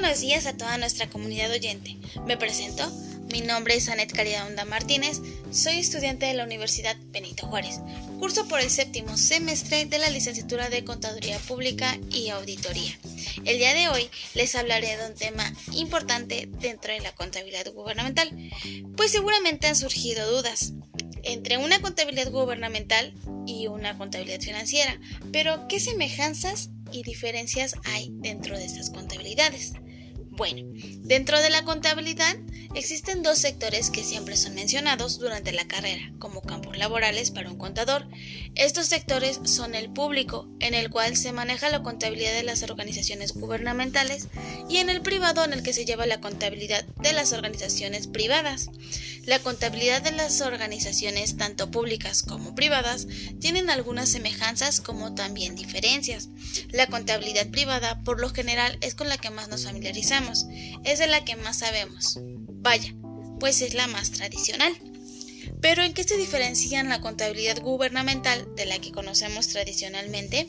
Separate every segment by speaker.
Speaker 1: buenos días a toda nuestra comunidad oyente. Me presento, mi nombre es Anet Caridad Onda Martínez, soy estudiante de la Universidad Benito Juárez. Curso por el séptimo semestre de la licenciatura de Contaduría Pública y Auditoría. El día de hoy les hablaré de un tema importante dentro de la contabilidad gubernamental, pues seguramente han surgido dudas entre una contabilidad gubernamental y una contabilidad financiera, pero ¿qué semejanzas y diferencias hay dentro de estas contabilidades? Bueno, dentro de la contabilidad existen dos sectores que siempre son mencionados durante la carrera como campos laborales para un contador. Estos sectores son el público, en el cual se maneja la contabilidad de las organizaciones gubernamentales, y en el privado, en el que se lleva la contabilidad de las organizaciones privadas. La contabilidad de las organizaciones, tanto públicas como privadas, tienen algunas semejanzas como también diferencias. La contabilidad privada, por lo general, es con la que más nos familiarizamos es de la que más sabemos. Vaya, pues es la más tradicional. Pero ¿en qué se diferencian la contabilidad gubernamental de la que conocemos tradicionalmente?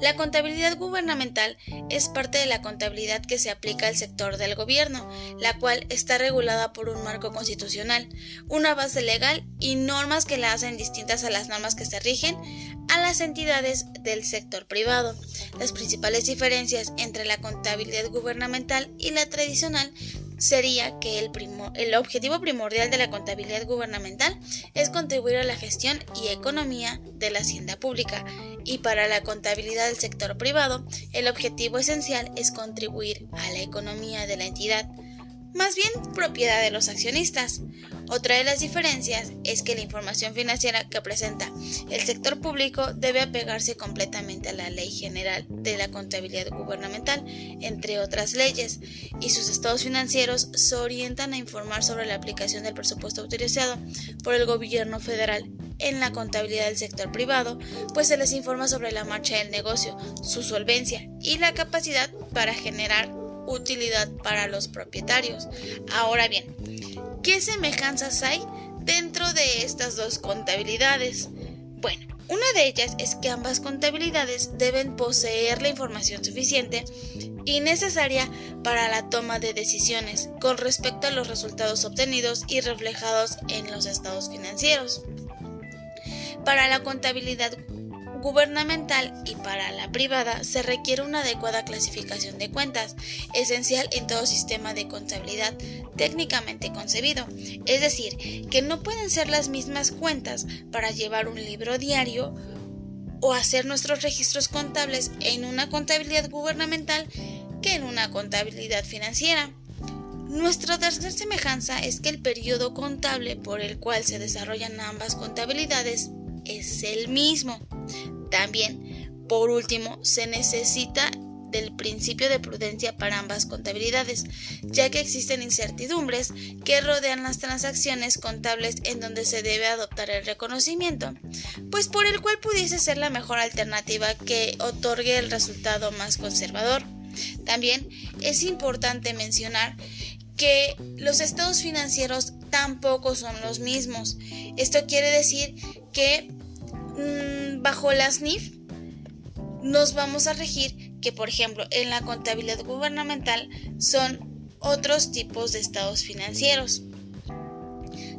Speaker 1: La contabilidad gubernamental es parte de la contabilidad que se aplica al sector del gobierno, la cual está regulada por un marco constitucional, una base legal y normas que la hacen distintas a las normas que se rigen a las entidades del sector privado. Las principales diferencias entre la contabilidad gubernamental y la tradicional sería que el, el, objetivo primordial de la contabilidad gubernamental es contribuir a la gestión y economía de la hacienda pública y para la contabilidad del sector privado el objetivo esencial es contribuir a la economía de la entidad más bien propiedad de los accionistas. Otra de las diferencias es que la información financiera que presenta el sector público debe apegarse completamente a la Ley General de la Contabilidad Gubernamental, entre otras leyes, y sus estados financieros se orientan a informar sobre la aplicación del presupuesto autorizado por el gobierno federal en la contabilidad del sector privado, pues se les informa sobre la marcha del negocio, su solvencia y la capacidad para generar utilidad para los propietarios. Ahora bien, ¿qué semejanzas hay dentro de estas dos contabilidades? Bueno, una de ellas es que ambas contabilidades deben poseer la información suficiente y necesaria para la toma de decisiones con respecto a los resultados obtenidos y reflejados en los estados financieros. Para la contabilidad gubernamental y para la privada se requiere una adecuada clasificación de cuentas, esencial en todo sistema de contabilidad técnicamente concebido. Es decir, que no pueden ser las mismas cuentas para llevar un libro diario o hacer nuestros registros contables en una contabilidad gubernamental que en una contabilidad financiera. Nuestra tercera semejanza es que el periodo contable por el cual se desarrollan ambas contabilidades es el mismo. También, por último, se necesita del principio de prudencia para ambas contabilidades, ya que existen incertidumbres que rodean las transacciones contables en donde se debe adoptar el reconocimiento, pues por el cual pudiese ser la mejor alternativa que otorgue el resultado más conservador. También es importante mencionar que los estados financieros tampoco son los mismos. Esto quiere decir que Mm, bajo las NIF nos vamos a regir que, por ejemplo, en la contabilidad gubernamental son otros tipos de estados financieros.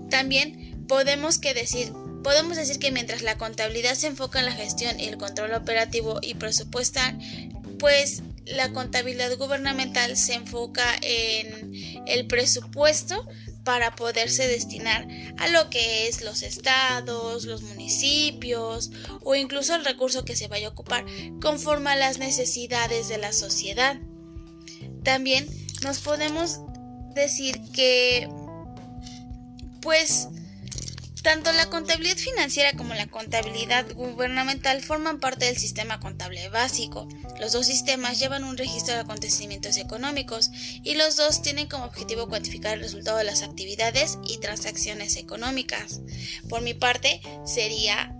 Speaker 1: También podemos que decir Podemos decir que mientras la contabilidad se enfoca en la gestión y el control operativo y presupuestal, pues la contabilidad gubernamental se enfoca en el presupuesto para poderse destinar a lo que es los estados, los municipios o incluso el recurso que se vaya a ocupar conforme a las necesidades de la sociedad. También nos podemos decir que pues tanto la contabilidad financiera como la contabilidad gubernamental forman parte del sistema contable básico. Los dos sistemas llevan un registro de acontecimientos económicos y los dos tienen como objetivo cuantificar el resultado de las actividades y transacciones económicas. Por mi parte, sería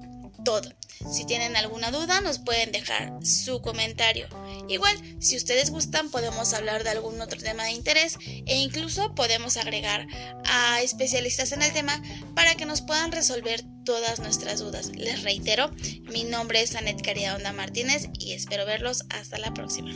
Speaker 1: todo. Si tienen alguna duda, nos pueden dejar su comentario. Igual, si ustedes gustan, podemos hablar de algún otro tema de interés e incluso podemos agregar a especialistas en el tema para que nos puedan resolver todas nuestras dudas. Les reitero, mi nombre es Anet Caridad Onda Martínez y espero verlos hasta la próxima.